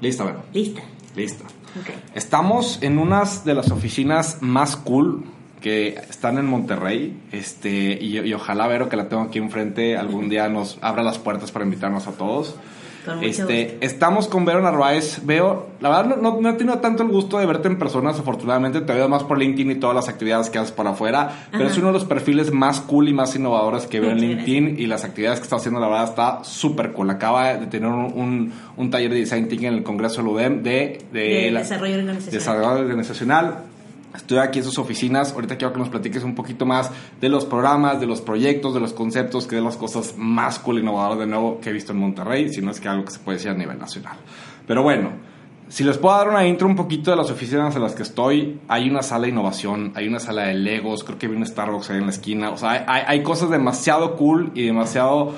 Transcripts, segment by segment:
Lista, bueno. Lista. Lista. Ok. Estamos en unas de las oficinas más cool que están en Monterrey. Este, y, y ojalá Vero, que la tengo aquí enfrente, algún día nos abra las puertas para invitarnos a todos. Este, estamos con Vero Narváez. Veo, la verdad, no, no, he tenido tanto el gusto de verte en persona, afortunadamente. Te veo más por LinkedIn y todas las actividades que haces por afuera. Pero Ajá. es uno de los perfiles más cool y más innovadores que veo en LinkedIn. Y las actividades que está haciendo, la verdad, está súper cool. Acaba de tener un, un, un taller de design thinking en el Congreso del UDEM de, de, De la- desarrollo organizacional. desarrollo organizacional. Estoy aquí en sus oficinas. Ahorita quiero que nos platiques un poquito más de los programas, de los proyectos, de los conceptos, que de las cosas más cool e innovadoras de nuevo que he visto en Monterrey, si no es que algo que se puede decir a nivel nacional. Pero bueno, si les puedo dar una intro un poquito de las oficinas en las que estoy, hay una sala de innovación, hay una sala de Legos, creo que vi un Starbucks ahí en la esquina. O sea, hay, hay- cosas demasiado cool y demasiado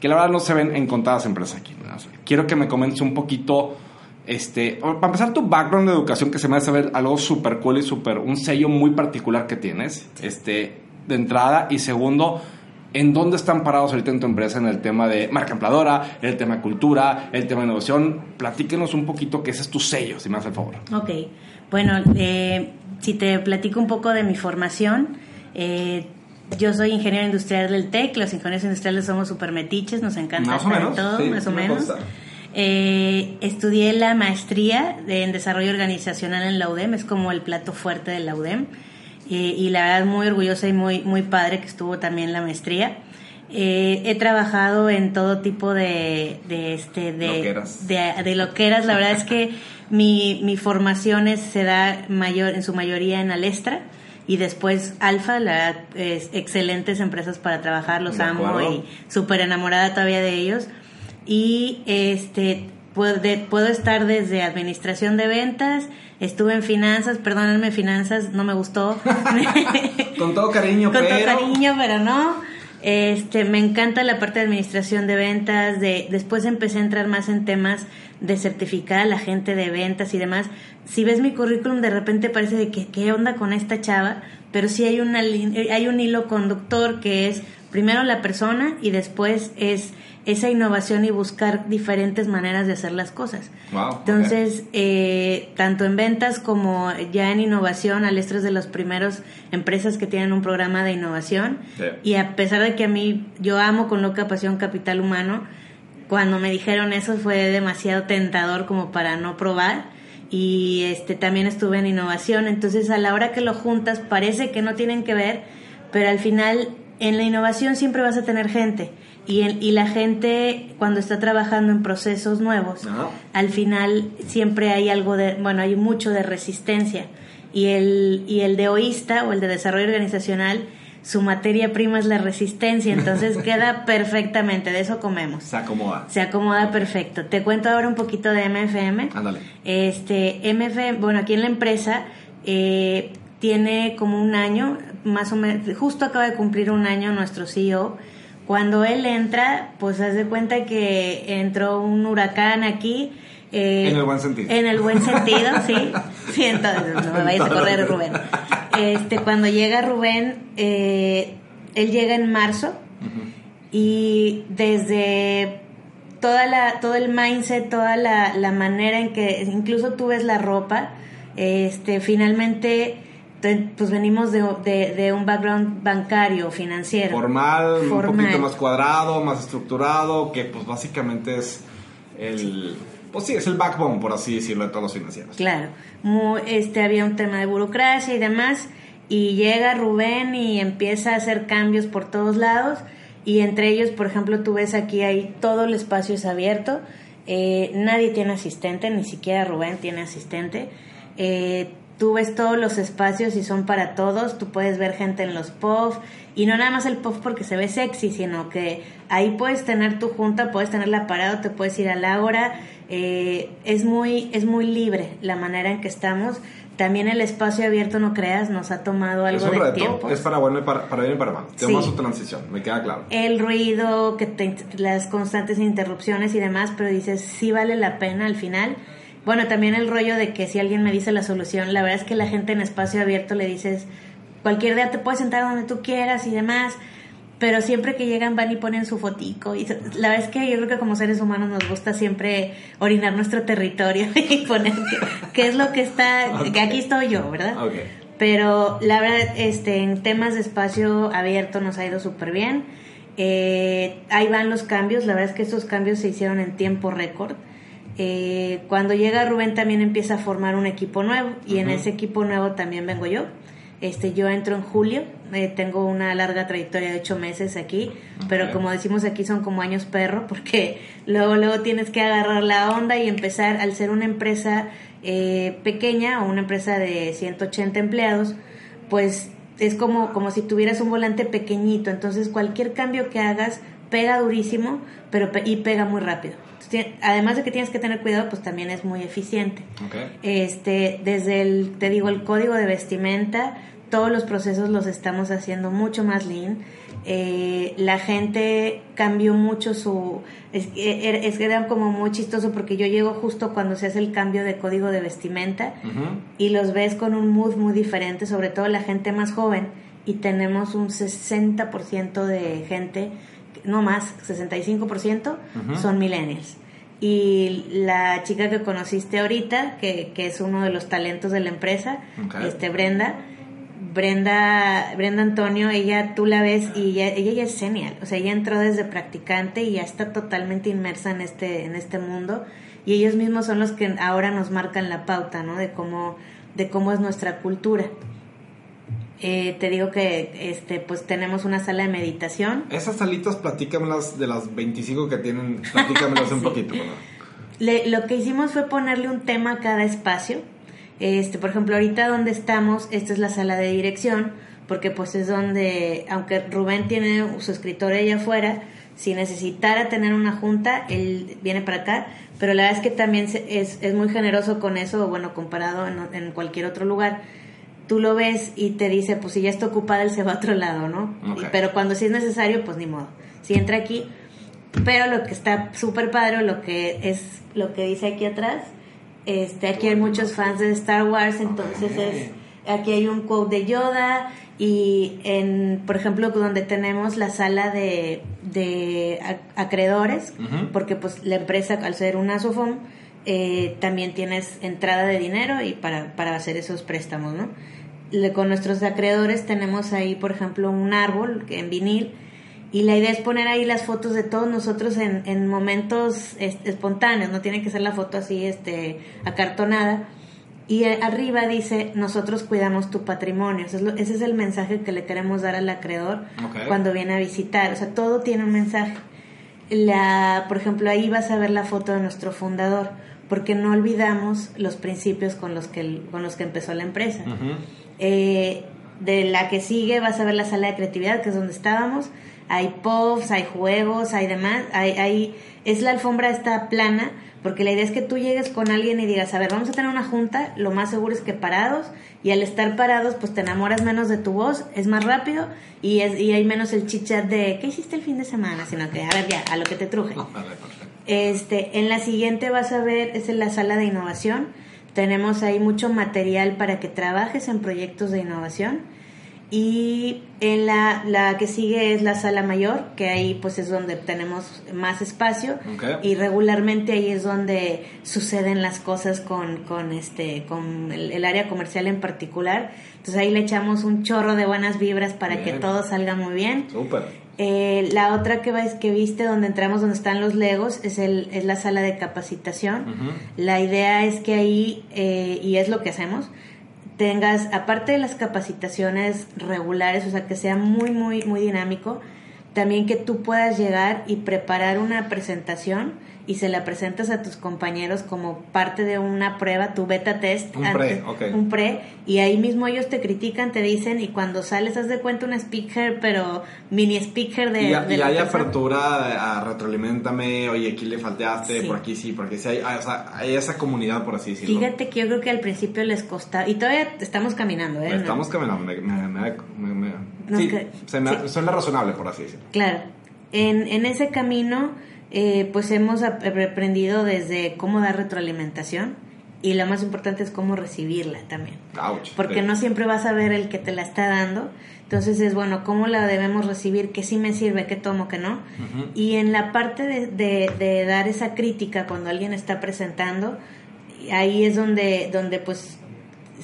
que la verdad no se ven en contadas empresas aquí. quiero que me comentes un poquito, este, para empezar tu background de educación, que se me hace ver algo súper cool y súper, un sello muy particular que tienes, este, de entrada, y segundo, ¿en dónde están parados ahorita en tu empresa en el tema de marca empleadora, el tema de cultura, el tema de innovación? Platíquenos un poquito, que ese es tu sello, si me hace el favor. Ok, bueno, eh, si te platico un poco de mi formación, eh, yo soy ingeniero industrial del TEC, los ingenieros industriales somos super metiches, nos encanta Más o menos, todo, sí, más o me menos. consta. Eh, estudié la maestría de- en desarrollo organizacional en la UDEM, es como el plato fuerte de la UDEM, eh, y la verdad muy orgullosa y muy, muy padre que estuvo también la maestría. Eh, he trabajado en todo tipo de, de este de Loqueras. de, de loqueras. La verdad es que mi, mi formación es- se da mayor, en su mayoría en Alestra y después Alfa, la verdad, es excelentes empresas para trabajar, los amo y súper enamorada todavía de ellos. Y este puedo, puedo estar desde administración de ventas, estuve en finanzas, perdónenme, finanzas no me gustó. Con todo cariño, Con todo pero... cariño, pero no. Este, me encanta la parte de administración de ventas, de después empecé a entrar más en temas de certificar a la gente de ventas y demás. Si ves mi currículum de repente parece de que qué onda con esta chava, pero sí hay una eh, hay un hilo conductor que es primero la persona y después es esa innovación y buscar diferentes maneras de hacer las cosas. Wow. Entonces, eh, tanto en ventas como ya en innovación, Alestra es de las primeras empresas que tienen un programa de innovación. Sí. Y a pesar de que a mí, yo amo con loca pasión capital humano, cuando me dijeron eso fue demasiado tentador como para no probar. Y este también estuve en innovación. Entonces, a la hora que lo juntas, parece que no tienen que ver, pero al final, en la innovación siempre vas a tener gente. Y, en- y la gente, cuando está trabajando en procesos nuevos, Ajá. al final siempre hay algo de, bueno, hay mucho de resistencia. Y el, y el de oísta o el de desarrollo organizacional, su materia prima es la resistencia, entonces queda perfectamente, de eso comemos. Se acomoda. Se acomoda perfecto. Te cuento ahora un poquito de MFM. Ándale. Este, MFM, bueno, aquí en la empresa eh, tiene como un año, más o menos, justo acaba de cumplir un año nuestro CEO. Cuando él entra, pues haz de cuenta que entró un huracán aquí. eh, En el buen sentido. En el buen sentido, sí. Sí, entonces no me vayas a correr, Rubén. Este, cuando llega Rubén, eh, él llega en marzo y desde toda la, todo el mindset, toda la, la manera en que incluso tú ves la ropa, este, finalmente te- pues venimos de, de- de un background bancario, financiero. Formal, un poquito más cuadrado, más estructurado, que pues básicamente es el... Pues sí, es el backbone, por así decirlo, de todos los financieros. Claro, Mu- este había un tema de burocracia y demás, y llega Rubén y empieza a hacer cambios por todos lados, y entre ellos, por ejemplo, tú ves aquí ahí todo el espacio es abierto, eh, nadie tiene asistente, ni siquiera Rubén tiene asistente. Eh, tú ves todos los espacios y son para todos, tú puedes ver gente en los puffs y no nada más el puff porque se ve sexy, sino que ahí puedes tener tu junta, puedes tenerla parado, te puedes ir a la hora, eh, es muy es muy libre la manera en que estamos. También el espacio abierto, no creas, nos ha tomado algo es un de tiempo. es para bueno y para, para bien y para mal. Tenemos Sí. su transición, me queda claro. el ruido, que te- las constantes interrupciones y demás, pero dices, sí vale la pena al final. Bueno, también el rollo de que si alguien me dice la solución, la verdad es que la gente en espacio abierto le dices, cualquier día te puedes sentar donde tú quieras y demás, pero siempre que llegan van y ponen su fotico. Y la verdad es que yo creo que como seres humanos nos gusta siempre orinar nuestro territorio y poner qué es lo que está, que aquí estoy yo, ¿verdad? Pero la verdad, este, en temas de espacio abierto nos ha ido súper bien. Eh, ahí van los cambios, la verdad es que estos cambios se hicieron en tiempo récord. Eh, cuando llega Rubén también empieza a formar un equipo nuevo y en ese equipo nuevo también vengo yo. Este, yo entro en julio, eh, tengo una larga trayectoria de ocho meses aquí, pero como decimos aquí son como años perro, porque luego, luego tienes que agarrar la onda y empezar, al ser una empresa eh, pequeña o una empresa de 180 empleados, pues es como, como si tuvieras un volante pequeñito, entonces cualquier cambio que hagas pega durísimo pero y pega muy rápido. Además de que tienes que tener cuidado, pues también es muy eficiente. Este, desde el, te digo, el código de vestimenta, todos los procesos los estamos haciendo mucho más lean. Eh, la gente cambió mucho su... Es, es, era como muy chistoso porque yo llego justo cuando se hace el cambio de código de vestimenta y los ves con un mood muy diferente, sobre todo la gente más joven. Y tenemos un 60% de gente, no más, 65% son millennials. Y la chica que conociste ahorita, que, que, es uno de los talentos de la empresa, este Brenda, Brenda, Brenda Antonio, ella tú la ves y ella, ella ya es genial, o sea, ella entró desde practicante y ya está totalmente inmersa en este, en este mundo y ellos mismos son los que ahora nos marcan la pauta, ¿no? De cómo, de cómo es nuestra cultura. Eh, te digo que este pues tenemos una sala de meditación. Esas salitas, platícamelas de las 25 que tienen, platícamelas un poquito. lo que hicimos fue ponerle un tema a cada espacio este, por ejemplo, ahorita donde estamos, esta es la sala de dirección, porque pues es donde, aunque Rubén tiene su escritorio allá afuera, si necesitara tener una junta, él viene para acá, pero la verdad es que también es, es muy generoso con eso, bueno, comparado en, cualquier otro lugar. Tú lo ves y te dice, pues si ya está ocupada, él se va a otro lado, ¿no? Pero cuando sí es necesario, pues ni modo. Si entra aquí, pero lo que está súper padre, lo que es lo que dice aquí atrás, este, aquí hay muchos fans de Star Wars, entonces es, aquí hay un quote de Yoda y en, por ejemplo, donde tenemos la sala de, de acreedores, porque pues la empresa al ser un ASOFOM eh, también tienes entrada de dinero y para, para hacer esos préstamos, ¿no? Con nuestros acreedores tenemos ahí, por ejemplo, un árbol en vinil y la idea es poner ahí las fotos de todos nosotros en, en momentos espontáneos, no tiene que ser la foto así este, acartonada. Y arriba dice, nosotros cuidamos tu patrimonio. Ese es, el mensaje que le queremos dar al acreedor cuando viene a visitar. O sea, todo tiene un mensaje. La, por ejemplo, ahí vas a ver la foto de nuestro fundador, porque no olvidamos los principios con los que, con los que empezó la empresa. Eh, de la que sigue vas a ver la sala de creatividad, que es donde estábamos hay puffs, hay juegos, hay demás, hay, hay, es la alfombra esta plana, porque la idea es que tú llegues con alguien y digas, a ver, vamos a tener una junta, lo más seguro es que parados, y al estar parados, pues te enamoras menos de tu voz, es más rápido, y, es, y hay menos el chichat de, ¿qué hiciste el fin de semana? Sino que, a ver, ya, a lo que te truje. Este, en la siguiente vas a ver, es en la sala de innovación, tenemos ahí mucho material para que trabajes en proyectos de innovación. Y en la, la que sigue es la sala mayor, que ahí pues es donde tenemos más espacio. Y regularmente ahí es donde suceden las cosas con, con, este, con el, área comercial en particular. Entonces ahí le echamos un chorro de buenas vibras para que todo salga muy bien. Eh, la otra que, que viste donde entramos, donde están los legos, es, el, es la sala de capacitación. La idea es que ahí, eh, y es lo que hacemos, tengas, aparte de las capacitaciones regulares, o sea, que sea muy, muy, muy dinámico, también que tú puedas llegar y preparar una presentación y se la presentas a tus compañeros como parte de una prueba, tu beta test. Un pre, okay. Un pre, y ahí mismo ellos te critican, te dicen, y cuando sales, haz de cuenta un speaker, pero mini speaker de... Y, hay apertura a retroalimentame, oye, aquí le falteaste, por aquí sí, porque sí, hay, o sea, hay esa comunidad, por así decirlo. Fíjate que yo creo que al principio les costaba, y todavía estamos caminando, ¿eh? Estamos caminando, me, me, sí, se me, suena razonable, por así decirlo. Claro. En, en ese camino eh, pues hemos aprendido desde cómo dar retroalimentación y lo más importante es cómo recibirla también. Ouch. Porque Sí. no siempre vas a ver el que te la está dando. Entonces es bueno, ¿cómo la debemos recibir? ¿Qué sí me sirve? ¿Qué tomo? ¿Qué no? Y en la parte de, de- de dar esa crítica cuando alguien está presentando, ahí es donde, donde pues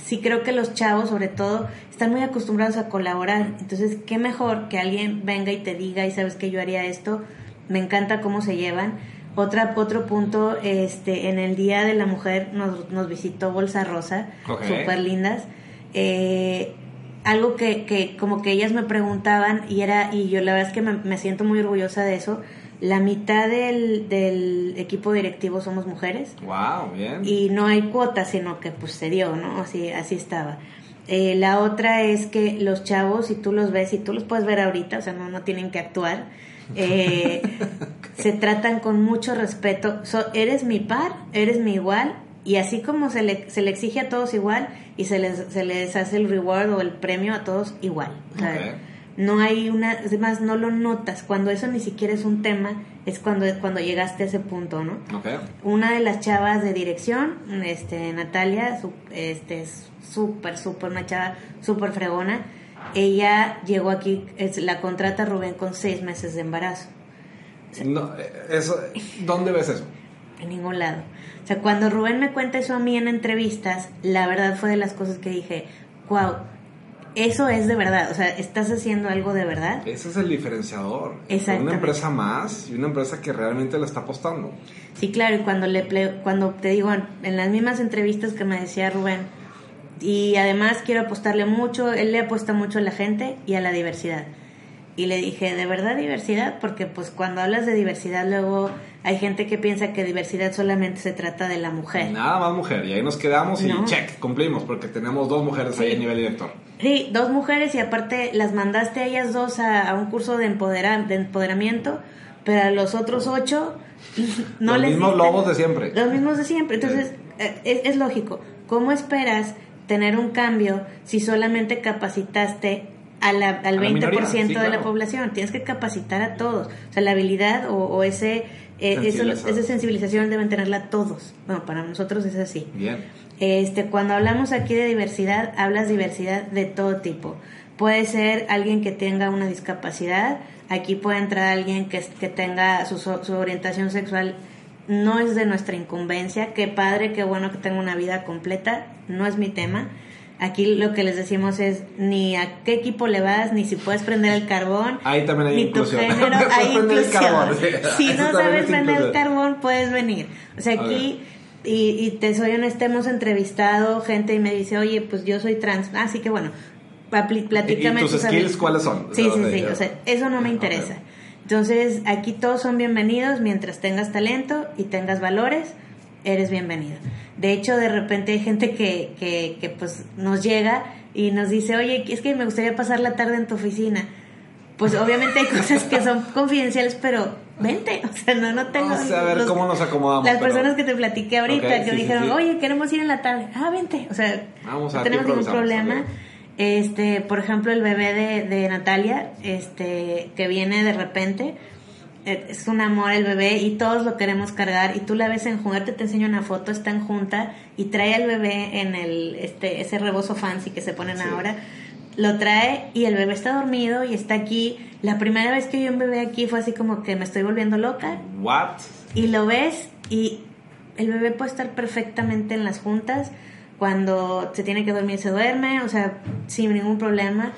sí creo que los chavos sobre todo están muy acostumbrados a colaborar. Entonces, qué mejor que alguien venga y te diga, y sabes que yo haría esto, me encanta cómo se llevan. Otra, otro punto, este, en el Día de la Mujer nos, nos visitó Bolsa Rosa, Ok. súper lindas. Eh, algo que, que como que ellas me preguntaban y era, y yo la verdad es que me, me siento muy orgullosa de eso, la mitad del, del equipo directivo somos mujeres Wow, bien. y no hay cuotas, sino que pues se dio, ¿no? Así, así estaba. Eh, la otra es que los chavos, si tú los ves, y tú los puedes ver ahorita, o sea, no, no tienen que actuar, eh, se tratan con mucho respeto. So, eres mi par, eres mi igual, y así como se le, se le exige a todos igual, y se les, se les hace el reward o el premio a todos igual. O sea, Ok. No hay una, además no lo notas, cuando eso ni siquiera es un tema, es cuando, cuando llegaste a ese punto, ¿no? Una de las chavas de dirección, este Natalia, su- este es súper, súper, una chava súper fregona. Ella llegó aquí, es, la contrata Rubén con seis meses de embarazo, No, eh, eso, ¿Dónde ves eso? en ningún lado. O sea, cuando Rubén me cuenta eso a mí en entrevistas, la verdad fue de las cosas que dije, wow, eso es de verdad, o sea, estás haciendo algo de verdad. Ese es el diferenciador. Exactamente. Una empresa más y una empresa que realmente le está apostando. Sí, claro, y cuando, le ple- cuando te digo, en, en las mismas entrevistas que me decía Rubén, y además quiero apostarle mucho, él le apuesta mucho a la gente y a la diversidad. Y le dije, ¿de verdad diversidad? Porque pues cuando hablas de diversidad luego hay gente que piensa que diversidad solamente se trata de la mujer. Nada más mujer. Y ahí nos quedamos y No. check, cumplimos, porque tenemos dos mujeres ahí Sí. a nivel director. Sí, dos mujeres y aparte las mandaste a ellas dos a, a un curso de, empodera- de empoderamiento, pero a los otros ocho no Los les mismos diste- lobos de siempre. Los mismos de siempre. Entonces, eh, es, es lógico. ¿Cómo esperas tener un cambio si solamente capacitaste a la- al A la 20% minoría, sí, de la población? Tienes que capacitar a todos. O sea, la habilidad o, o ese, eh, eso- esa sensibilización deben tenerla todos. Bueno, para nosotros es así. Bien. Este, cuando hablamos aquí de diversidad, hablas diversidad de todo tipo. Puede ser alguien que tenga una discapacidad, aquí puede entrar alguien que, que tenga su, su orientación sexual, no es de nuestra incumbencia, qué padre, qué bueno que tenga una vida completa, no es mi tema. Aquí lo que les decimos es ni a qué equipo le vas, ni si puedes prender el carbón, Ahí también hay ni inclusión. tu género, hay inclusión. Si Eso no sabes es prender el carbón, puedes venir. O sea, aquí y, y te soy honesta, hemos entrevistado gente y me dice, oye, pues yo soy trans. Así que bueno, platícame ¿Y tus skills cuáles son? Sí, sí, sí. O sea, eso no me Ok. interesa. Entonces, aquí todos son bienvenidos mientras tengas talento y tengas valores, eres bienvenido. De hecho, de repente hay gente que, que, que pues nos llega y nos dice, oye, es que me gustaría pasar la tarde en tu oficina. Pues obviamente hay cosas que son confidenciales, pero vente, o sea, no, no tengo... Vamos a ver los- cómo nos acomodamos. las pero- personas que te platiqué ahorita, que sí, dijeron, sí. oye, queremos ir en la tarde. Ah, vente. O sea, Vamos no tenemos ningún problema. Este, por ejemplo, el bebé de, de Natalia, este, que viene de repente, es un amor el bebé y todos lo queremos cargar y tú la ves en juguete, te enseño una foto, está en junta y trae al bebé en el, este, ese rebozo fancy que se ponen Sí. ahora. Lo trae y el bebé está dormido y está aquí. La primera vez que vi un bebé aquí fue así como que me estoy volviendo loca What? y lo ves y el bebé puede estar perfectamente en las juntas cuando se tiene que dormir se duerme o sea sin ningún problema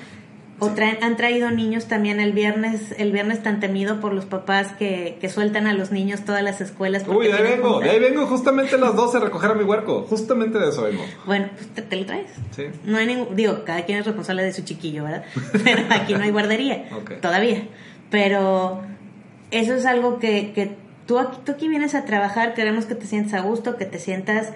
o traen, han traído niños también el viernes el viernes tan temido por los papás que, que sueltan a los niños todas las escuelas Uy, de ahí vengo, de ahí vengo justamente a las 12 a recoger a mi huerco. Justamente de eso vengo. bueno pues te, te lo traes Sí. no hay ningún digo cada quien es responsable de su chiquillo verdad pero aquí no hay guardería todavía pero eso es algo que, que tú, aquí, tú aquí vienes a trabajar, queremos que te sientas a gusto, que te sientas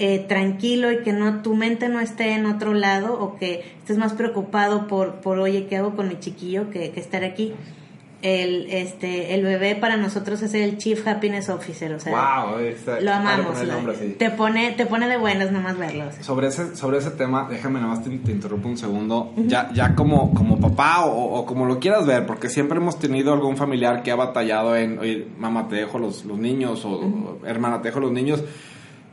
eh, tranquilo y que no tu mente no esté en otro lado o que estés más preocupado por, por oye, ¿qué hago con mi chiquillo? que, que estar aquí. El, este, el bebé para nosotros es el Chief Happiness Officer, o sea, wow, está- lo amamos. nombre te, pone, te pone de buenas nomás verlo. o sea. Sobre ese, sobre ese tema, déjame nada más te, te interrumpo un segundo. Ya, ya como, como papá o, o como lo quieras ver, porque siempre hemos tenido algún familiar que ha batallado en, oye, mamá, te dejo los, los niños o, o, hermana, te dejo los niños.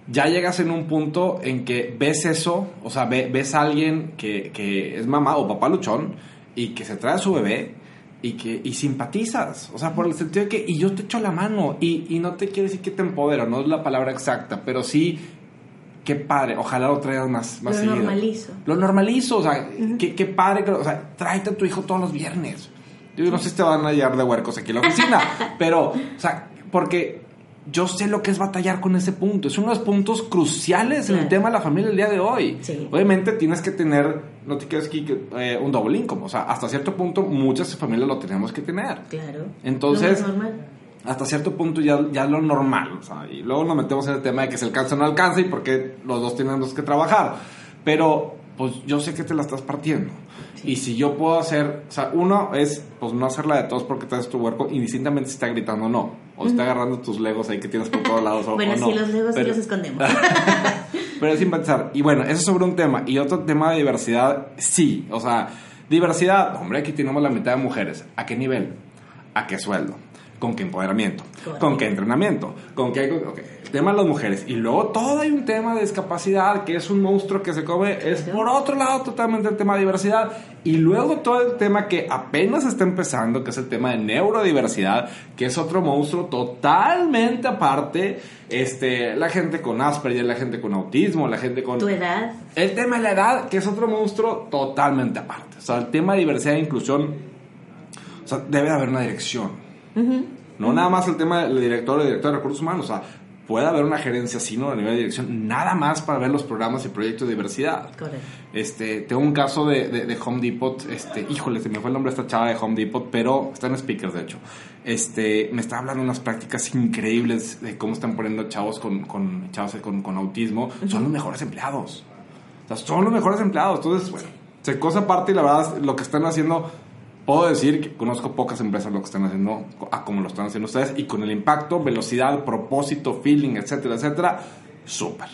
Ya llegas en un punto en que ves eso, o sea, ves a alguien que, que, es mamá o papá luchón y que se trae a su bebé y que y simpatizas, o sea, por el sentido de que y yo te echo la mano y, y no te quiero decir que te empodero, no es la palabra exacta, pero sí qué padre, ojalá lo traigas más, más lo normalizo. Lo normalizo, o sea, qué, qué, padre, o sea, tráete a tu hijo todos los viernes. Yo no sé si te van a hallar de huercos aquí en la oficina, pero, o sea, porque yo sé lo que es batallar con ese punto. Es uno de los puntos cruciales en el tema de la familia el día de hoy. Obviamente tienes que tener, no te quedes aquí, eh, un doble income. O sea, hasta cierto punto muchas familias lo tenemos que tener. Claro. Entonces, hasta cierto punto ya, ya lo normal. O sea, y luego nos metemos en el tema de que si alcanza o no alcanza y porque los dos tenemos que trabajar. Pero, pues yo sé que te la estás partiendo. Y si yo puedo hacer, o sea, uno es, pues no hacerla de todos porque te haces tu huerco indistintamente si está gritando no. O está agarrando tus legos ahí que tienes por todos lados. bueno, o, sí, los legos sí los escondemos. pero sin pensar. Y bueno, eso es sobre un tema. Y otro tema de diversidad, sí. O sea, diversidad, hombre, aquí tenemos la mitad de mujeres. ¿A qué nivel? ¿A qué sueldo? ¿Con qué empoderamiento? ¿Con qué entrenamiento? ¿Con qué...? Okay. Tema de las mujeres. Y luego todo hay un tema de discapacidad, que es un monstruo que se come. Es por otro lado totalmente el tema de diversidad. Y luego todo el tema que apenas está empezando, que es el tema de neurodiversidad, que es otro monstruo totalmente aparte. Este, la gente con Asperger, la gente con autismo, la gente con... ¿Tu edad? El tema de la edad, que es otro monstruo totalmente aparte. O sea, el tema de diversidad e inclusión, o sea, debe haber una dirección. No nada más el tema del director o director de recursos humanos, o sea, puede haber una gerencia sino a nivel de dirección, nada más para ver los programas y proyectos de diversidad. Correcto. Este, tengo un caso de, de, Home Depot, este, híjole, se me fue el nombre de esta chava de Home Depot, pero está en speakers de hecho. Este, me está hablando de unas prácticas increíbles de cómo están poniendo chavos con, con chavos con, con autismo, son los mejores empleados. O sea, son los mejores empleados. Entonces, bueno, se cosa aparte y la verdad lo que están haciendo Puedo decir que conozco pocas empresas lo que están haciendo, a como lo están haciendo ustedes, y con el impacto, velocidad, propósito, feeling, etcétera, etcétera, súper.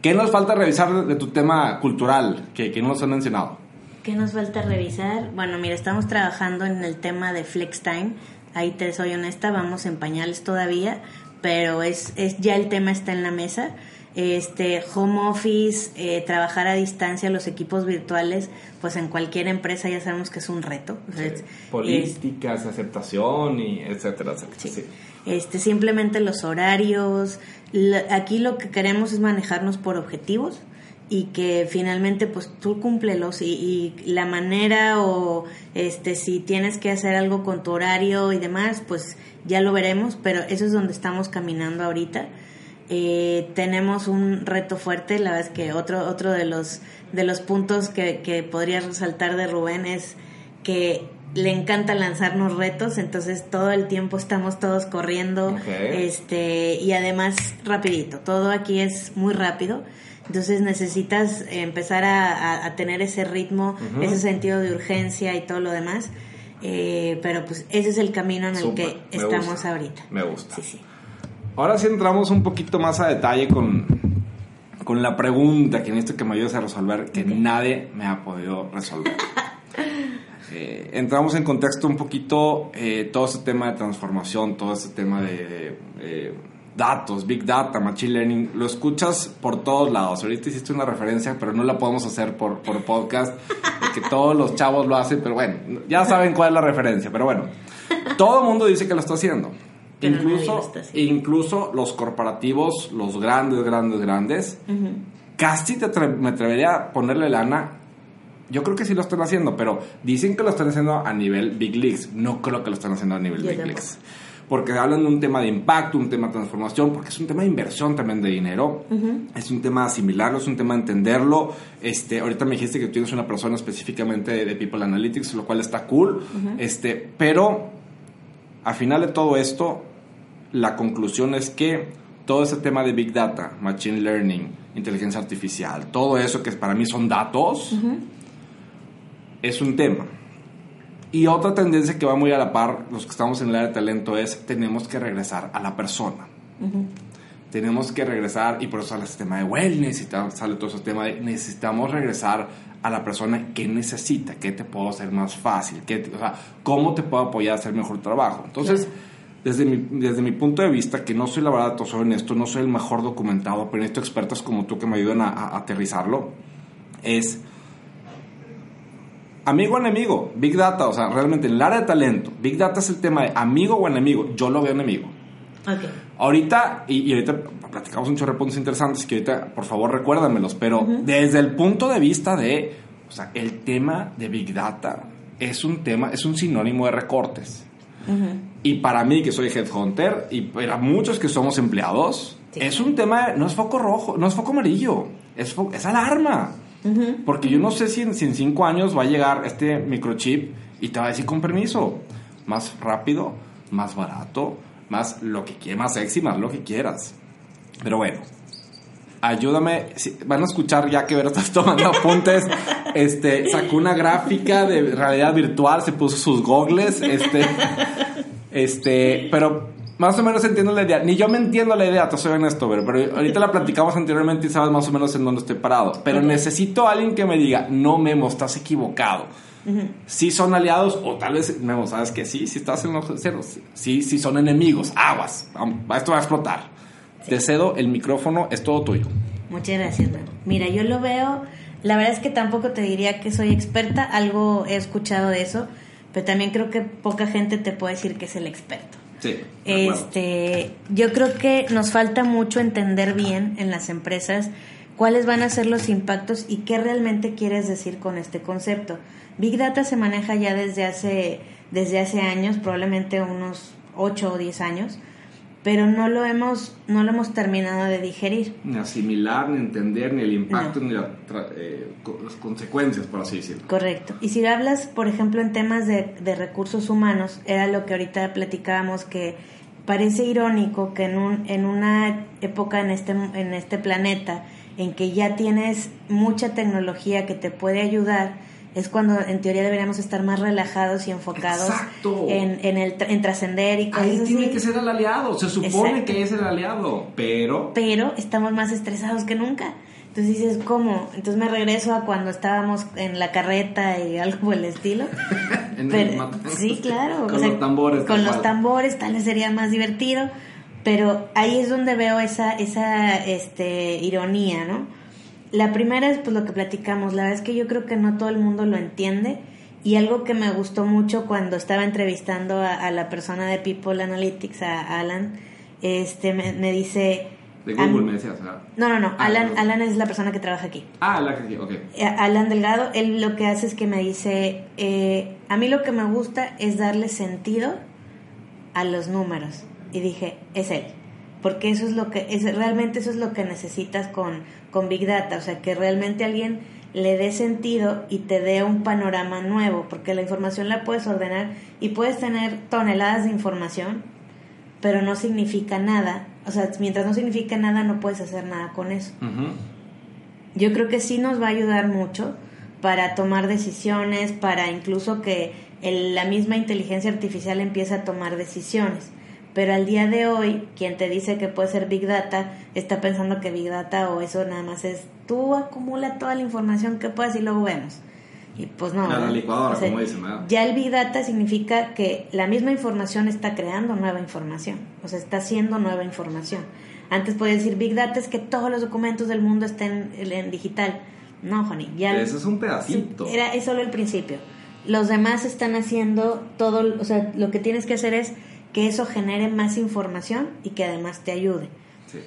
¿Qué nos falta revisar de tu tema cultural que, que no nos han mencionado? ¿Qué nos falta revisar? Bueno, mira, estamos trabajando en el tema de Flex Time. Ahí te soy honesta, vamos en pañales todavía, pero es, es ya el tema está en la mesa este home office, eh, trabajar a distancia, los equipos virtuales, pues en cualquier empresa ya sabemos que es un reto. Políticas, aceptación y etcétera, etcétera. Este, simplemente los horarios. aquí lo que queremos es manejarnos por objetivos y que finalmente pues tú cúmplelos y, y, la manera o este si tienes que hacer algo con tu horario y demás pues ya lo veremos pero eso es donde estamos caminando ahorita eh, tenemos un reto fuerte, la verdad es que otro, otro de los de los puntos que, que podría resaltar de Rubén es que le encanta lanzarnos retos, entonces todo el tiempo estamos todos corriendo, este, y además rapidito, todo aquí es muy rápido, entonces necesitas empezar a, a, tener ese ritmo, ese sentido de urgencia y todo lo demás, eh, pero pues ese es el camino en el que estamos ahorita. Me gusta. Sí, sí. Ahora sí entramos un poquito más a detalle con, con la pregunta que necesito que me ayudes a resolver, que nadie me ha podido resolver. Eh, entramos en contexto un poquito eh, todo ese tema de transformación, todo ese tema de eh, datos, big data, machine learning, lo escuchas por todos lados. Ahorita hiciste una referencia, pero no la podemos hacer por, por podcast, que todos los chavos lo hacen, pero bueno, ya saben cuál es la referencia, pero bueno, todo el mundo dice que lo está haciendo incluso, incluso los corporativos, los grandes, grandes, grandes, casi te me atrevería a ponerle lana. Yo creo que sí lo están haciendo, pero dicen que lo están haciendo a nivel Big Leagues. No creo que lo están haciendo a nivel Big Leagues. Porque hablan de un tema de impacto, un tema de transformación, porque es un tema de inversión también de dinero. Es un tema de asimilarlo, es un tema de entenderlo. Este, ahorita me dijiste que tú tienes una persona específicamente de, People Analytics, lo cual está cool. este, pero al final de todo esto, la conclusión es que todo ese tema de Big Data, Machine Learning, inteligencia artificial, todo eso que para mí son datos, es un tema. Y otra tendencia que va muy a la par, los que estamos en el área de talento, es tenemos que regresar a la persona. Tenemos que regresar, y por eso sale el tema de wellness, y sale todo ese tema de necesitamos regresar a la persona que necesita, qué te puedo hacer más fácil, qué, o sea, cómo te puedo apoyar a hacer mejor trabajo. Entonces, desde mi, desde mi punto de vista, que no soy la verdad, soy honesto, no soy el mejor documentado, pero necesito expertos como tú que me ayuden a, a aterrizarlo, es amigo o enemigo, Big Data, o sea, realmente en el área de talento, Big Data es el tema de amigo o enemigo, yo lo veo enemigo. Ok. Ahorita, y, y ahorita platicamos un chorro de puntos interesantes que ahorita, por favor, recuérdamelos, pero desde el punto de vista de, o sea, el tema de Big Data es un tema, es un sinónimo de recortes. Y para mí, que soy headhunter, y para muchos que somos empleados, Sí. es un tema, no es foco rojo, no es foco amarillo, es, fo- es alarma. Porque yo no sé si en, si en cinco años va a llegar este microchip y te va a decir con permiso, más rápido, más barato, más lo que quieras, más sexy, más lo que quieras. Pero bueno, ayúdame, si- van a escuchar ya que Vero estás tomando apuntes, este, sacó una gráfica de realidad virtual, se puso sus gogles, este, este, pero más o menos entiendo la idea. Ni yo me entiendo la idea, te soy honesto, pero, pero ahorita la platicamos anteriormente y sabes más o menos en dónde estoy parado. Pero necesito a alguien que me diga, no Memo, estás equivocado. Sí son aliados, o tal vez, Memo, sabes que sí, si estás en los ceros. Sí, sí son enemigos, aguas, esto va a explotar. Te cedo el micrófono, es todo tuyo. Muchas gracias. Mira, yo lo veo, la verdad es que tampoco te diría que soy experta, algo he escuchado de eso, pero también creo que poca gente te puede decir que es el experto. Sí. Este, yo creo que nos falta mucho entender bien en las empresas cuáles van a ser los impactos y qué realmente quieres decir con este concepto. Big Data se maneja ya desde hace, desde hace años, probablemente unos 8 o 10 años, pero no lo hemos, no lo hemos terminado de digerir. Ni asimilar, ni entender, ni el impacto, No. ni la tra- eh, las consecuencias, por así decirlo. Correcto. Y si hablas, por ejemplo, en temas de, de recursos humanos, era lo que ahorita platicábamos que parece irónico que en, un, en una época en este, en este planeta en que ya tienes mucha tecnología que te puede ayudar, es cuando en teoría deberíamos estar más relajados y enfocados Exacto. en, en, el, en trascender y cosas Ahí así. tiene que ser el aliado, se supone Exacto. que es el aliado, pero... pero estamos más estresados que nunca. Entonces dices, ¿cómo? Entonces me regreso a cuando estábamos en la carreta y algo por el estilo. En Pero- el sí, claro. Con o sea, los tambores. Con tal los tambores tal vez sería más divertido, pero ahí es donde veo esa, esa este, ironía, ¿no? La primera es pues lo que platicamos, la verdad es que yo creo que no todo el mundo lo entiende y algo que me gustó mucho cuando estaba entrevistando a, a la persona de People Analytics, a Alan, este me, me dice... De "A Google me decías, ¿verdad? no, no, no. Ah, Alan. Alan es la persona que trabaja aquí. Ah, la que... Ok. Eh, Alan Delgado, él lo que hace es que me dice, eh, a mí lo que me gusta es darle sentido a los números. Y dije, es él. Porque eso es lo que, es, realmente eso es lo que necesitas con, con Big Data. O sea, que realmente alguien le dé sentido y te dé un panorama nuevo. Porque la información la puedes ordenar y puedes tener toneladas de información, pero no significa nada. O sea, mientras no significa nada, no puedes hacer nada con eso yo creo que sí nos va a ayudar mucho para tomar decisiones, para incluso que el- la misma inteligencia artificial empiece a tomar decisiones. Pero al día de hoy, quien te dice que puede ser Big Data, está pensando que Big Data o eso nada más es tú acumula toda la información que puedas y luego vemos. Y pues no. La- la ¿verdad? licuadora, como dicen. Ya el Big Data significa que la misma información está creando nueva información, o sea, está haciendo nueva información. Antes podía decir Big Data es que todos los documentos del mundo estén en, digital. No, honey, ya Eso es un pedacito. era es solo el principio. Los demás están haciendo todo, o sea, lo que tienes que hacer es que eso genere más información y que además te ayude. Sí.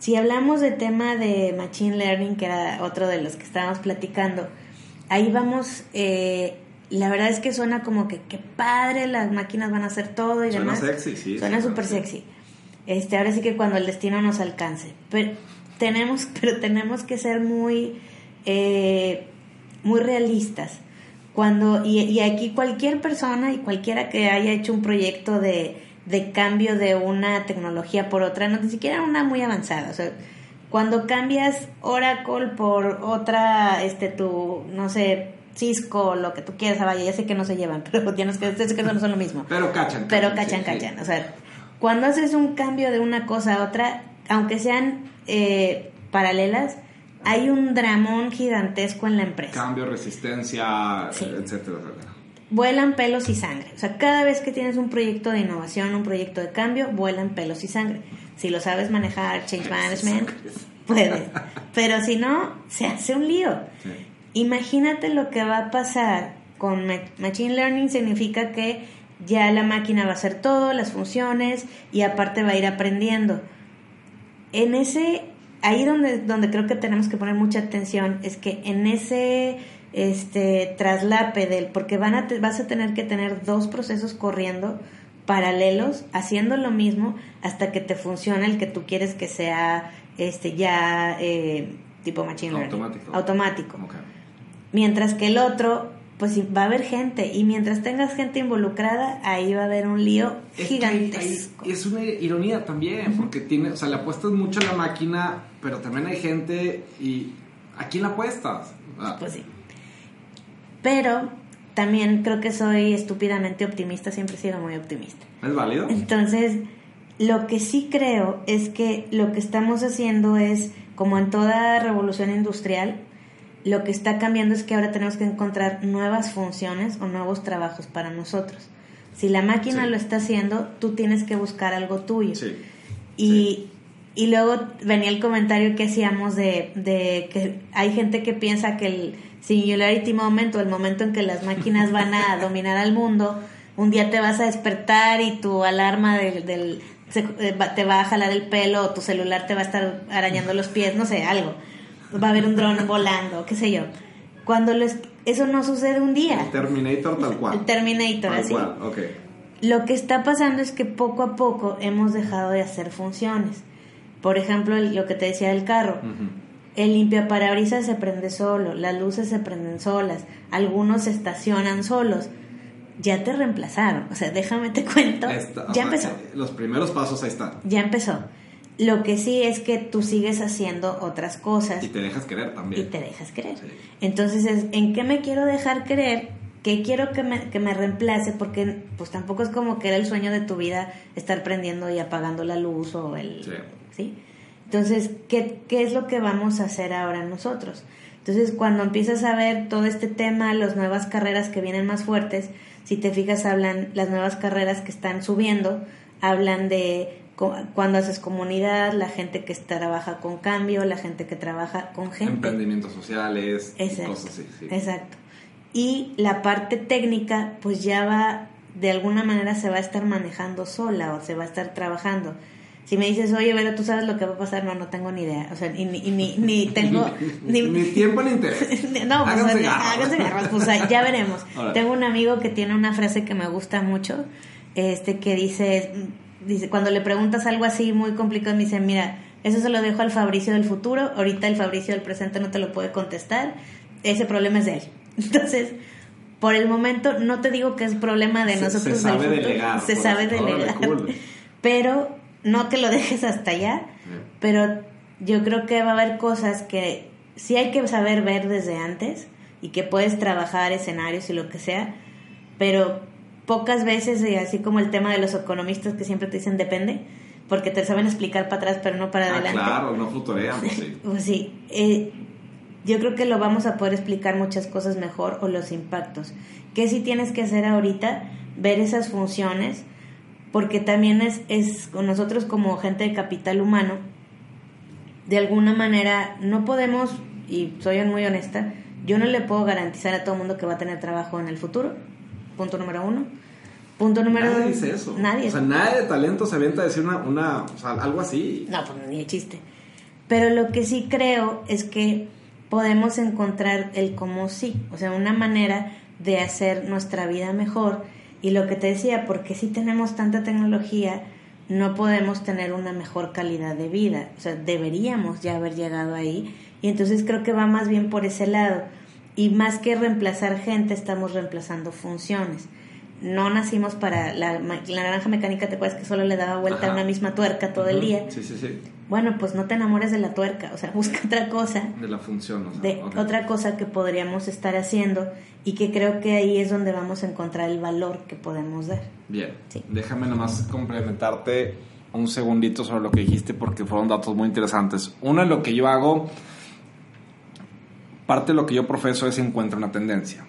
Si hablamos de tema de Machine Learning, que era otro de los que estábamos platicando, ahí vamos, eh, la verdad es que suena como que qué padre, las máquinas van a hacer todo y Suena demás. sexy, sí, Suena súper sexy. sexy. Este, ahora sí que cuando el destino nos alcance. Pero tenemos, pero tenemos que ser muy, eh, muy realistas. Cuando, y, y aquí cualquier persona y cualquiera que haya hecho un proyecto de, de cambio de una tecnología por otra, no ni siquiera una muy avanzada, o sea, cuando cambias Oracle por otra, este, tu, no sé, Cisco, lo que tú quieras, ah, vaya, ya sé que no se llevan, pero tienes que, sé que no son lo mismo. Pero cachan. Pero cachan, sí. cachan. O sea, cuando haces un cambio de una cosa a otra, aunque sean eh, paralelas, hay un dramón gigantesco en la empresa. Cambio, resistencia, Sí. etcétera, etcétera. vuelan pelos y sangre. O sea, cada vez que tienes un proyecto de innovación, un proyecto de cambio, vuelan pelos y sangre. Si lo sabes manejar, change management, puedes. Pero si no, se hace un lío. Imagínate lo que va a pasar con Machine Learning, significa que ya la máquina va a hacer todo, las funciones, y aparte va a ir aprendiendo. En ese, ahí donde, donde creo que tenemos que poner mucha atención, es que en ese este traslape del porque van a vas a tener que tener dos procesos corriendo paralelos haciendo lo mismo hasta que te funcione el que tú quieres que sea este ya eh, tipo machine learning. Automático, automático. mientras que el otro pues va a haber gente y mientras tengas gente involucrada ahí va a haber un lío gigantesco es una ironía también porque tiene o sea le apuestas mucho a la máquina pero también hay gente y ¿a quién la apuestas? pues sí pero también creo que soy estúpidamente optimista, siempre he sido muy optimista. ¿Es válido? Entonces, lo que sí creo es que lo que estamos haciendo es, como en toda revolución industrial, lo que está cambiando es que ahora tenemos que encontrar nuevas funciones o nuevos trabajos para nosotros. Si la máquina lo está haciendo, tú tienes que buscar algo tuyo. Sí. Y, y luego venía el comentario que hacíamos de, de que hay gente que piensa que el Singularity Moment o el momento en que las máquinas van a dominar al mundo, un día te vas a despertar y tu alarma del, eh, te va a jalar el pelo o tu celular te va a estar arañando los pies, no sé, algo. Va a haber un dron volando, qué sé yo. Cuando eso no sucede un día. El Terminator tal cual. El Terminator, tal así. Cual. Okay. Lo que está pasando es que poco a poco hemos dejado de hacer funciones. Por ejemplo, lo que te decía del carro. El limpiaparabrisas se prende solo, las luces se prenden solas, algunos se estacionan solos. Ya te reemplazaron, o sea, déjame te cuento. ya empezó. Los primeros pasos ahí están. Ya empezó. Lo que sí es que tú sigues haciendo otras cosas. Y te dejas querer también. Y te dejas querer. Entonces, es, ¿en qué me quiero dejar querer? ¿Qué quiero que me, que me reemplace? Porque pues tampoco es como que era el sueño de tu vida estar prendiendo y apagando la luz o el... Sí. ¿sí? Entonces, ¿qué, ¿qué es lo que vamos a hacer ahora nosotros? Entonces, cuando empiezas a ver todo este tema, las nuevas carreras que vienen más fuertes, si te fijas, hablan las nuevas carreras que están subiendo, hablan de cuando haces comunidad, la gente que trabaja con cambio, la gente que trabaja con gente. Emprendimientos sociales, exacto, cosas así. Exacto. Y la parte técnica, pues ya va, de alguna manera se va a estar manejando sola o se va a estar trabajando. Si me dices, oye, pero tú sabes lo que va a pasar, no, no tengo ni idea. O sea, ni, ni, ni tengo. ni, ni, tiempo ni interés. no, pues, háganse garras. Pues ya veremos. Tengo un amigo que tiene una frase que me gusta mucho, este que dice, dice, cuando le preguntas algo así muy complicado, me dice, mira, eso se lo dejo al Fabricio del futuro, ahorita el Fabricio del presente no te lo puede contestar, ese problema es de él. Entonces, por el momento, no te digo que es problema de nosotros. Se sabe delegar. Se sabe delegar. Pero no que lo dejes hasta allá, pero yo creo que va a haber cosas que sí hay que saber ver desde antes y que puedes trabajar escenarios y lo que sea, pero pocas veces, así como el tema de los economistas que siempre te dicen depende, porque te saben explicar para atrás, pero no para ah, adelante. Claro, no futurean, pues sí. pues sí. Eh, yo creo que lo vamos a poder explicar muchas cosas mejor o los impactos. ¿Qué sí tienes que hacer ahorita? Ver esas funciones porque también es, es nosotros como gente de capital humano, de alguna manera no podemos, y soy muy honesta, yo no le puedo garantizar a todo el mundo que va a tener trabajo en el futuro, punto número uno. Punto número Nadie dice eso. Nadie. O sea, nadie de talento se avienta a decir una, una o sea, algo así. No, pues ni de chiste. Pero lo que sí creo es que podemos encontrar el cómo sí, o sea, una manera de hacer nuestra vida mejor y lo que te decía, porque si tenemos tanta tecnología, no podemos tener una mejor calidad de vida. O sea, deberíamos ya haber llegado ahí. Y entonces creo que va más bien por ese lado. Y más que reemplazar gente, estamos reemplazando funciones no nacimos para la, la, naranja mecánica, ¿te acuerdas que solo le daba vuelta a una misma tuerca todo el día? Sí, sí, sí. Bueno, pues no te enamores de la tuerca, o sea, busca otra cosa. De la función, o sea, De otra cosa que podríamos estar haciendo y que creo que ahí es donde vamos a encontrar el valor que podemos dar. Bien, déjame nomás complementarte un segundito sobre lo que dijiste porque fueron datos muy interesantes. Uno, lo que yo hago, parte de lo que yo profeso es encuentra una tendencia.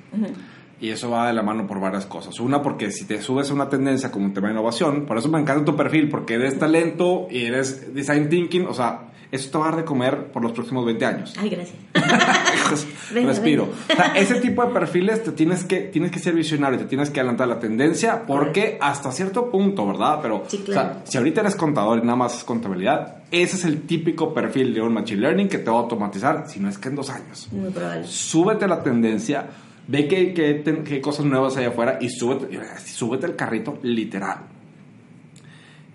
Y eso va de la mano por varias cosas. Una, porque si te subes a una tendencia como un tema de innovación, por eso me encanta tu perfil, porque eres talento y eres design thinking, o sea, eso te va a dar de comer por los próximos 20 años. Ay, gracias. Respiro. O sea, ese tipo de perfiles te tienes que, tienes que ser visionario, te tienes que adelantar la tendencia, porque hasta cierto punto, ¿verdad? Pero, Sí, claro. o sea, si ahorita eres contador y nada más es contabilidad, ese es el típico perfil de un machine learning que te va a automatizar, si no es que en dos años. Muy probable. Súbete a la tendencia, ve que, ten- qué cosas nuevas hay afuera y súbete, súbete al carrito literal.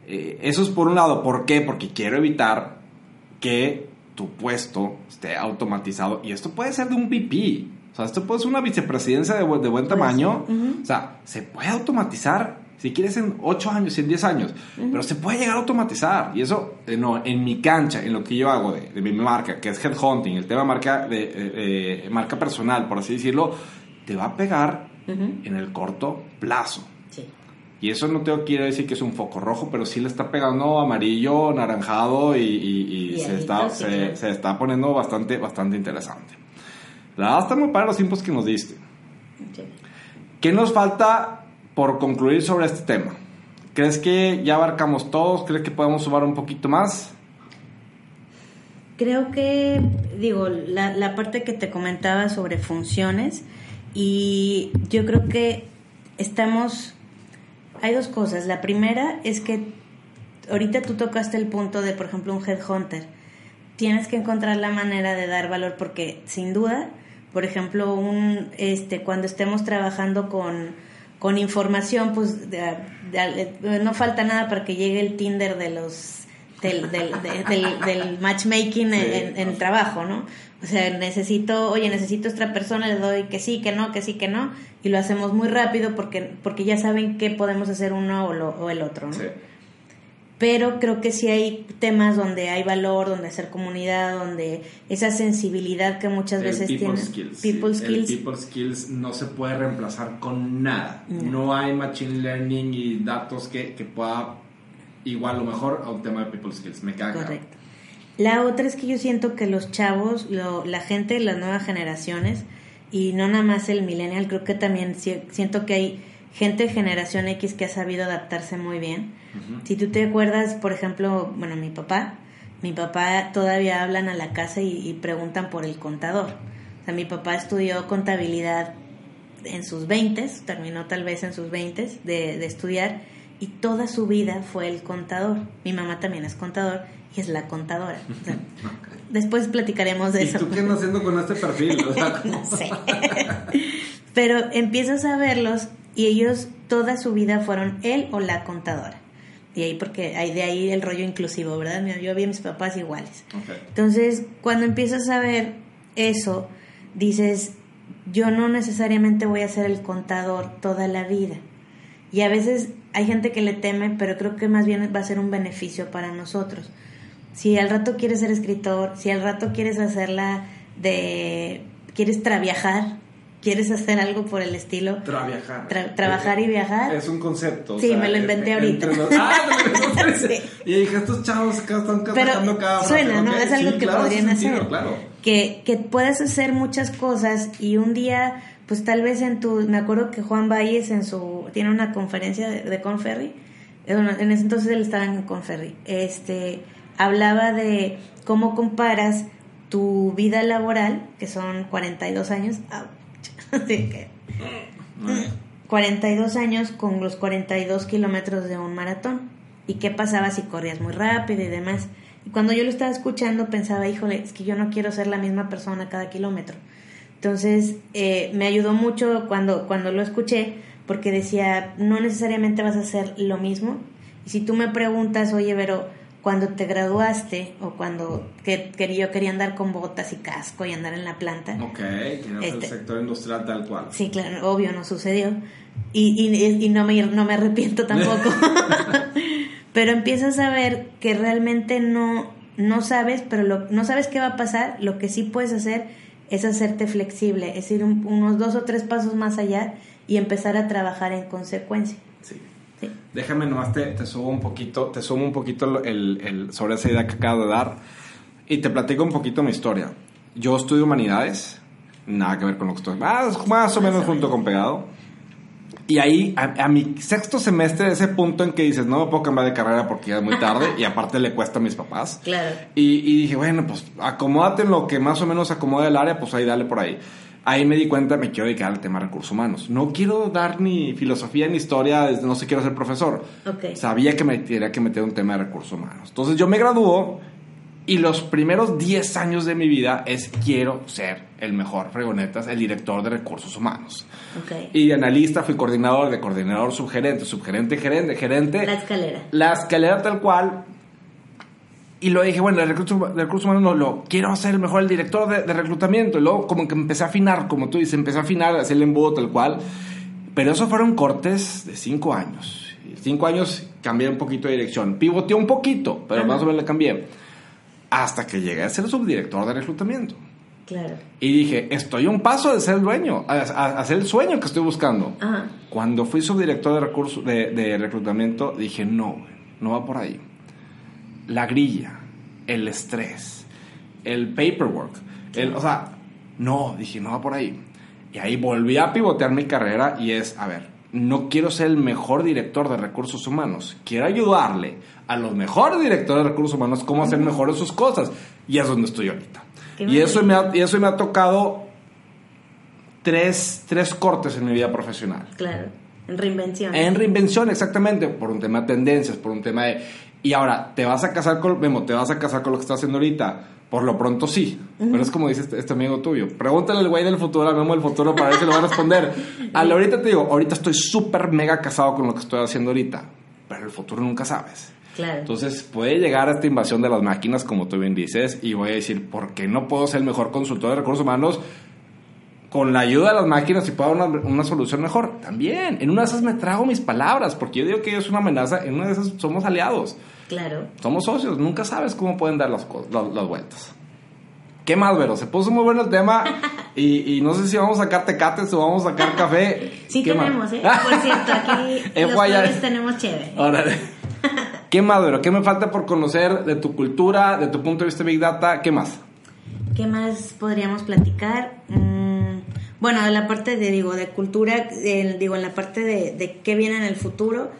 Eh, eso es por un lado. ¿Por qué? Porque quiero evitar que tu puesto esté automatizado. Y esto puede ser de un VP. O sea, esto puede ser una vicepresidencia de, bu- de buen tamaño. O sea, se puede automatizar. Si quieres en 8 años, en 10 años. Pero se puede llegar a automatizar. Y eso, eh, no, en mi cancha, en lo que yo hago de, de mi marca, que es headhunting, el tema marca, de, eh, eh, marca personal, por así decirlo, te va a pegar Ujú. en el corto plazo. Sí. Y eso no te quiere decir que es un foco rojo, pero sí le está pegando amarillo, naranjado y, y- y se, está, se, se está poniendo bastante, bastante interesante. La verdad está muy padre los tiempos que nos diste. ¿Qué nos falta por concluir sobre este tema? ¿Crees que ya abarcamos todos? ¿Crees que podemos sumar un poquito más? Creo que, digo, la, la parte que te comentaba sobre funciones y yo creo que estamos, hay dos cosas. La primera es que ahorita tú tocaste el punto de, por ejemplo, un headhunter. Tienes que encontrar la manera de dar valor porque sin duda, por ejemplo, un, este, cuando estemos trabajando con, con información, pues de- de- no falta nada para que llegue el Tinder de los del, del, de- del, del matchmaking en, en- en el trabajo, ¿no? O sea, necesito, oye, necesito esta persona, le doy que sí, que no, que sí, que no, y lo hacemos muy rápido porque, porque ya saben qué podemos hacer uno o, lo- o el otro, ¿no? Pero creo que sí hay temas donde hay valor, donde hacer comunidad, donde esa sensibilidad que muchas veces people tienen. skills. People sí. skills. El people skills no se puede reemplazar con nada. No. No, hay machine learning y datos que, que pueda igual lo mejor a un tema de people skills. Me claro. Correcto. La otra es que yo siento que los chavos, lo- la gente de las nuevas generaciones, y no nada más el millennial, creo que también si- siento que hay gente de generación X que ha sabido adaptarse muy bien. Si tú te acuerdas, por ejemplo, bueno, mi papá, mi papá todavía hablan a la casa y, y preguntan por el contador. O sea, mi papá estudió contabilidad en sus 20, terminó tal vez en sus 20 de, de estudiar y toda su vida fue el contador. Mi mamá también es contador y es la contadora. O sea, Después platicaremos de ¿Y eso. tú qué andas haciendo con este perfil? O sea, no sé. Pero empiezas a verlos y ellos toda su vida fueron él o la contadora. Y ahí porque hay de ahí el rollo inclusivo, ¿verdad? Yo vi a mis papás iguales. Entonces, cuando empiezas a ver eso, dices, yo no necesariamente voy a ser el contador toda la vida. Y a veces hay gente que le teme, pero creo que más bien va a ser un beneficio para nosotros. Si al rato quieres ser escritor, si al rato quieres hacerla de... quieres traviajar, quieres hacer algo por el estilo, Traviajar. Tra- trabajar y viajar. Es un concepto. o Sí, sea, me lo inventé ahorita. los- Ah. Sí. Y dije, estos chavos acá están Pero cada suena, ¿no? Es algo sí, que claro, podrían sentido, hacer. Claro. que, que puedes hacer muchas cosas y un día, pues tal vez en tu, me acuerdo que Juan Valles en su, tiene una conferencia de, de Conferry, eh, en ese entonces él estaba en Conferry, este, hablaba de cómo comparas tu vida laboral, que son 42 años, que, 42 años con los 42 kilómetros de un maratón. ¿Y qué pasaba si corrías muy rápido y demás? Y cuando yo lo estaba escuchando pensaba, híjole, es que yo no quiero ser la misma persona cada kilómetro. Entonces eh, me ayudó mucho cuando, cuando lo escuché porque decía, no necesariamente vas a hacer lo mismo. Y si tú me preguntas, oye, pero cuando te graduaste o cuando que, que yo quería andar con botas y casco y andar en la planta, Ok, no es Este. el sector industrial tal cual. Sí, claro, obvio, no sucedió. Y, y, y no, me, no me arrepiento tampoco. pero empiezas a ver que realmente no, no sabes, pero lo, no sabes qué va a pasar. Lo que sí puedes hacer es hacerte flexible, es ir un- unos dos o tres pasos más allá y empezar a trabajar en consecuencia. Sí. Sí. Déjame nomás te, te subo un poquito, te subo un poquito el, el- sobre esa idea que acabo de dar y te platico un poquito mi historia. Yo estudio humanidades, Nada que ver con lo que estoy. Más, más o menos junto con pegado. Y ahí, a, a, mi sexto semestre, ese punto en que dices, no me puedo cambiar de carrera porque ya es muy tarde y aparte le cuesta a mis papás. Claro. Y, y, dije, bueno, pues acomódate en lo que más o menos acomode el área, pues ahí dale por ahí. Ahí me di cuenta, me quiero dedicar al tema de recursos humanos. No quiero dar ni filosofía ni historia, no sé, quiero ser profesor. Okay. Sabía que me tenía que meter un tema de recursos humanos. Entonces yo me graduó y los primeros 10 años de mi vida es quiero ser el mejor fregonetas, el director de recursos humanos. Okay. Y analista fui coordinador, de coordinador subgerente, subgerente, gerente, gerente. La escalera. La escalera tal cual. Y lo dije, bueno, de recursos, de recursos humanos no, lo quiero hacer el mejor, el director de, de, reclutamiento. Y luego como que empecé a afinar, como tú dices, empecé a afinar, a hacer el embudo tal cual. Pero eso fueron cortes de 5 años. 5 años cambié un poquito de dirección. Pivoteé un poquito, pero Ajá. más o menos le cambié. Hasta que llegué a ser subdirector de reclutamiento. Claro. Y dije, estoy a un paso de ser el dueño, a, a, a ser el sueño que estoy buscando. Ajá. Cuando fui subdirector de, recursos, de, de reclutamiento, dije, no, no va por ahí. La grilla, el estrés, el paperwork, el, o sea, no, dije, no va por ahí. Y ahí volví a pivotear mi carrera y es, a ver, no quiero ser el mejor director de recursos humanos, quiero ayudarle a los mejores directores de recursos humanos cómo hacer mejores sus cosas. Y es donde estoy ahorita. Y eso, me ha, y eso me ha tocado tres, tres cortes en mi vida profesional. Claro, en reinvención. En reinvención, exactamente, por un tema de tendencias, por un tema de... Y ahora, ¿te vas a casar con, Memo, te vas a casar con lo que estás haciendo ahorita? Por lo pronto sí, uh -huh. pero es como dice este, este, amigo tuyo. Pregúntale al güey del futuro, al Memo del futuro, para ver si lo va a responder. a la ahorita te digo, ahorita estoy súper mega casado con lo que estoy haciendo ahorita, pero el futuro nunca sabes. Claro. Entonces puede llegar a esta invasión de las máquinas, como tú bien dices, y voy a decir, ¿por qué no puedo ser el mejor consultor de recursos humanos? Con la ayuda de las máquinas y puedo dar una, una, solución mejor. También, en una de esas me trago mis palabras, porque yo digo que es una amenaza, en una de esas somos aliados. Claro. Somos socios, nunca sabes cómo pueden dar las, las, las vueltas. ¿Qué más, Vero? Se puso muy bueno el tema y, y, no sé si vamos a sacar tecates o vamos a sacar café. Sí tenemos, más? ¿eh? Por cierto, aquí los jueves tenemos chévere. Órale. ¿Qué más, Vero? ¿Qué me falta por conocer de tu cultura, de tu punto de vista Big Data? ¿Qué más? ¿Qué más podríamos platicar? Mm, bueno, de la parte de, digo, de cultura, de, digo, en la parte de, de qué viene en el futuro,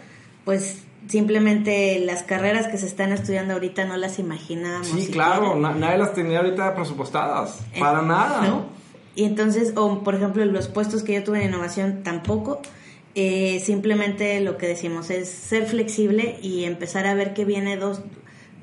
pues simplemente las carreras que se están estudiando ahorita no las imaginábamos. Sí, claro, na nadie las tenía ahorita presupuestadas, eh, para nada. ¿no? Y entonces, o por ejemplo, los puestos que yo tuve en innovación tampoco. Eh, simplemente lo que decimos es ser flexible y empezar a ver que viene dos,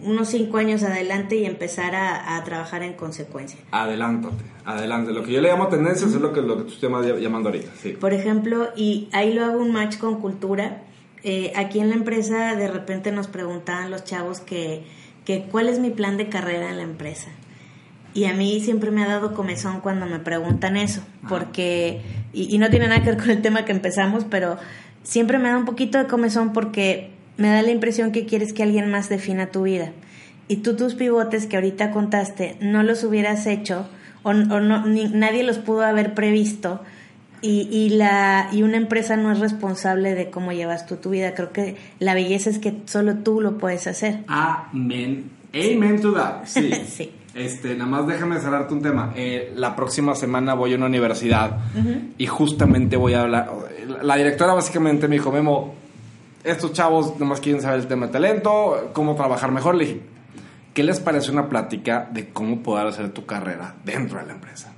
unos cinco años adelante y empezar a, a trabajar en consecuencia. Adelántate, adelante. Lo que yo le llamo tendencias es lo que, lo que tú estás llamando ahorita. Sí. Por ejemplo, y ahí lo hago un match con cultura. Eh, aquí en la empresa de repente nos preguntaban los chavos que, que cuál es mi plan de carrera en la empresa. Y a mí siempre me ha dado comezón cuando me preguntan eso, porque, y, y, no tiene nada que ver con el tema que empezamos, pero siempre me da un poquito de comezón porque me da la impresión que quieres que alguien más defina tu vida. Y tú tus pivotes que ahorita contaste no los hubieras hecho o, o no, ni, nadie los pudo haber previsto y, y, la, y una empresa no es responsable de cómo llevas tú tu vida. Creo que la belleza es que solo tú lo puedes hacer. Amén. Amen to that. Sí. sí. Este, nada más déjame cerrarte un tema. Eh, la próxima semana voy a una universidad uh -huh. y justamente voy a hablar. La directora básicamente me dijo, Memo, estos chavos nada más quieren saber el tema de talento, cómo trabajar mejor. Le dije, ¿qué les parece una plática de cómo poder hacer tu carrera dentro de la empresa?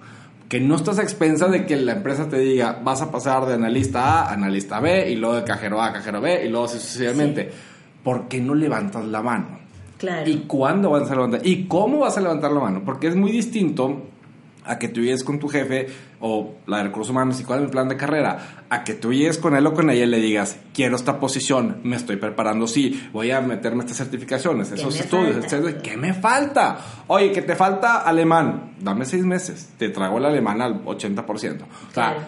Que no estás a expensa de que la empresa te diga, vas a pasar de analista A a analista B y luego de cajero A a cajero B y luego así sucesivamente. Sí. ¿Por qué no levantas la mano? Claro. ¿Y cuándo vas a levantar? ¿Y cómo vas a levantar la mano? Porque es muy distinto a que tú llegues con tu jefe o la de recursos humanos y cuál es mi plan de carrera, a que tú llegues con él o con ella y le digas, quiero esta posición, me estoy preparando, sí, voy a meterme estas certificaciones, esos estudios, etcétera. ¿Qué me falta? Oye, que te falta alemán, dame seis meses, te traigo el alemán al 80%. O sea, claro.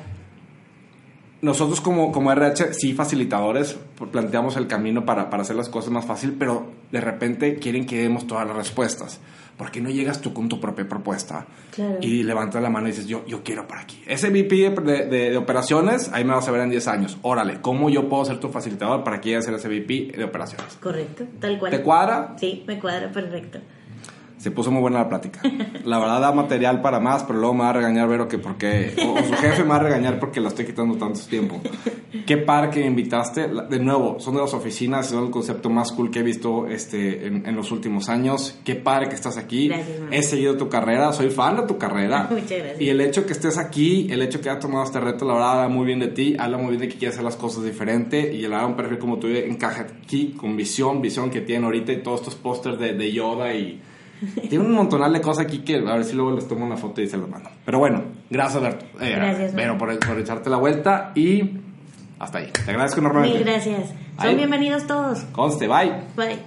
nosotros como, como RH, sí, facilitadores, planteamos el camino para, para hacer las cosas más fácil, pero de repente quieren que demos todas las respuestas. ¿por qué no llegas tú con tu propia propuesta? Claro. Y levantas la mano y dices, yo, yo quiero por aquí. Ese VP de, de, de, operaciones, ahí me vas a ver en 10 años. Órale, ¿cómo yo puedo ser tu facilitador para que llegues a ser ese VP de operaciones? Correcto, tal cual. ¿Te cuadra? Sí, me cuadra, perfecto. Se puso muy buena la plática. La verdad da material para más, pero luego me va a regañar Vero que porque... O, o su jefe me va a regañar porque la estoy quitando tanto tiempo. Qué par que me invitaste. De nuevo, son de las oficinas, son el concepto más cool que he visto este, en, en los últimos años. Qué padre que estás aquí. Gracias. He seguido tu carrera, soy fan de tu carrera. Muchas gracias. Y el hecho que estés aquí, el hecho que hayas tomado este reto, la verdad, habla muy bien de ti, habla muy bien de que quieres hacer las cosas diferente y verdad, un perfil como tú encaja aquí con visión, visión que tienen ahorita y todos estos pósters de, de Yoda y tiene un montonal de cosas aquí que a ver si luego les tomo una foto y se las mando. Pero bueno, gracias, Alberto. Eh, Gracias, man. por, por echarte la vuelta y hasta ahí. Te agradezco enormemente. Mil gracias. Son Ahí. bienvenidos todos. Conste, bye. Bye.